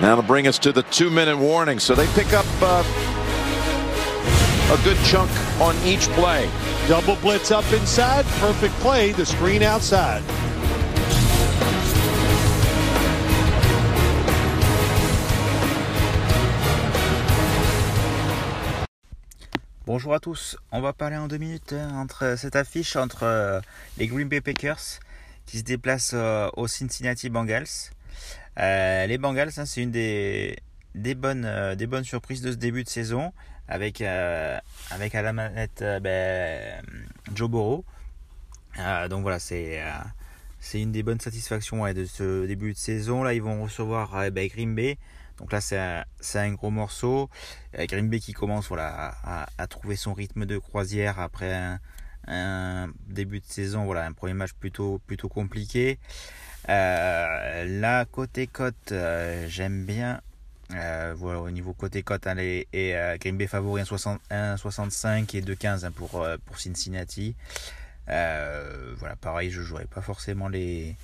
That'll bring us to the two-minute warning. So they pick up uh, a good chunk on each play. Double blitz up inside. Perfect play. The screen outside. Bonjour à tous, on va parler en deux minutes hein, entre cette affiche entre euh, les Green Bay Packers qui se déplacent euh, aux Cincinnati Bengals. Euh, les Bengals, hein, c'est une des, des, bonnes, surprises de ce début de saison avec, avec à la manette ben, Joe Burrow. c'est une des bonnes satisfactions de ce début de saison. Là, ils vont recevoir ben, Green Bay. Donc là, c'est un, gros morceau. Green Bay qui commence voilà, à, trouver son rythme de croisière après un, début de saison, un premier match plutôt compliqué. Euh, là, côté cote, euh, j'aime bien. Euh, voilà, au niveau côté cote, hein, et Green Bay favori 1,65 et 2,15 hein, pour, pour Cincinnati. voilà, pareil, je ne jouerai pas forcément les,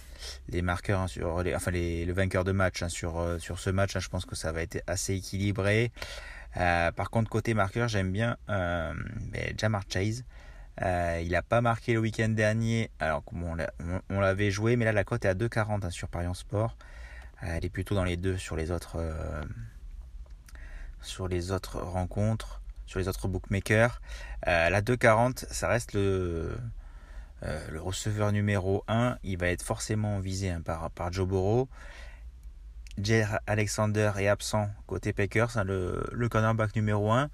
les marqueurs hein, sur les, enfin les, le vainqueur de match hein, sur, sur ce match. Hein, je pense que ça va être assez équilibré. Par contre, côté marqueur, j'aime bien ben, Jamar Chase. Il n'a pas marqué le week-end dernier, alors on l'avait joué, mais là la cote est à 2,40 sur Parion Sport. elle est plutôt dans les deux sur les autres, sur les autres rencontres, sur les autres bookmakers. la 2,40, ça reste le, euh, le receveur numéro 1, il va être forcément visé hein, par, par Joe Burrow. Jer Alexander est absent côté Packers, hein, le, le cornerback numéro 1.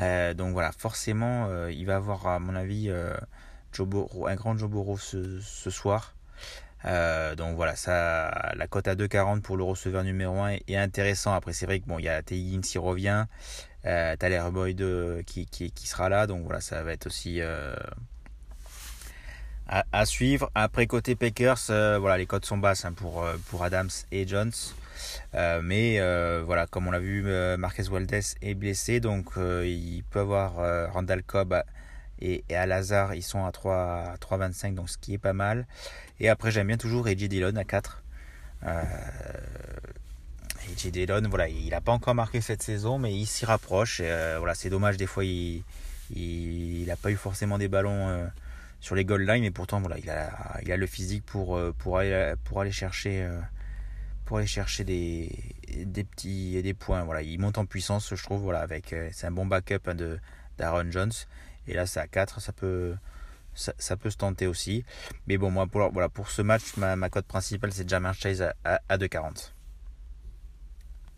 Euh, donc voilà, forcément, euh, il va avoir, à mon avis, Joe un grand Joe Burrow ce, soir. donc voilà, ça, la cote à 2,40 pour le receveur numéro 1 est, intéressant. Après, c'est vrai que bon, il y a Higgins qui revient, euh, Tyler Boyd qui, qui, qui, sera là, donc voilà, ça va être aussi à, suivre. Après côté Packers, euh, voilà, les codes sont basses hein, pour, euh, pour Adams et Jones. Euh, mais voilà, comme on l'a vu, Marquez Waldes est blessé, donc il peut avoir Randall Cobb et, et Al-Azhar, ils sont à 3 3,25, donc ce qui est pas mal. Et après, j'aime bien toujours Reggie Dillon à 4. Reggie Dillon, voilà, il n'a pas encore marqué cette saison, mais il s'y rapproche. voilà, c'est dommage, des fois, il n'a pas eu forcément des ballons sur les goal line, mais pourtant voilà, il a, il a le physique pour, euh, pour, aller, pour aller chercher, euh, pour aller chercher des, des petits des points. Voilà, il monte en puissance, je trouve. Voilà, avec euh, c'est un bon backup hein, de d'Aaron Jones. Et là, c'est à 4, ça peut ça, peut se tenter aussi. Mais bon, moi pour voilà pour ce match, ma, ma cote principale c'est Jamar Chase à, à, à 2,40.